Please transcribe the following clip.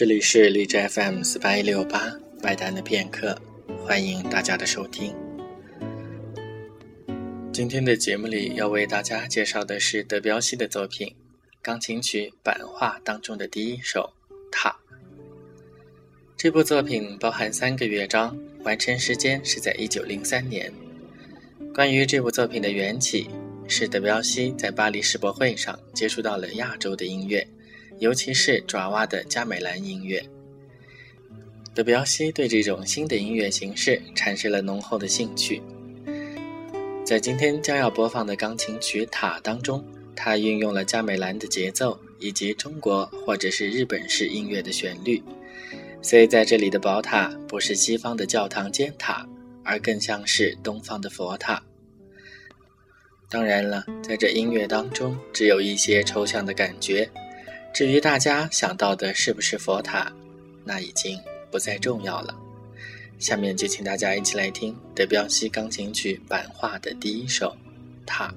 这里是荔枝 FM 四八一六八外单的片刻，欢迎大家的收听。今天的节目里要为大家介绍的是德彪西的作品钢琴曲版画当中的第一首《塔》。这部作品包含三个乐章，完成时间是在一九零三年。关于这部作品的缘起，是德彪西在巴黎世博会上接触到了亚洲的音乐。尤其是爪哇的加美兰音乐，德彪西对这种新的音乐形式产生了浓厚的兴趣。在今天将要播放的钢琴曲《塔》当中，他运用了加美兰的节奏以及中国或者是日本式音乐的旋律，所以在这里的宝塔不是西方的教堂尖塔，而更像是东方的佛塔。当然了，在这音乐当中，只有一些抽象的感觉。至于大家想到的是不是佛塔，那已经不再重要了。下面就请大家一起来听德彪西钢琴曲版画的第一首《塔》。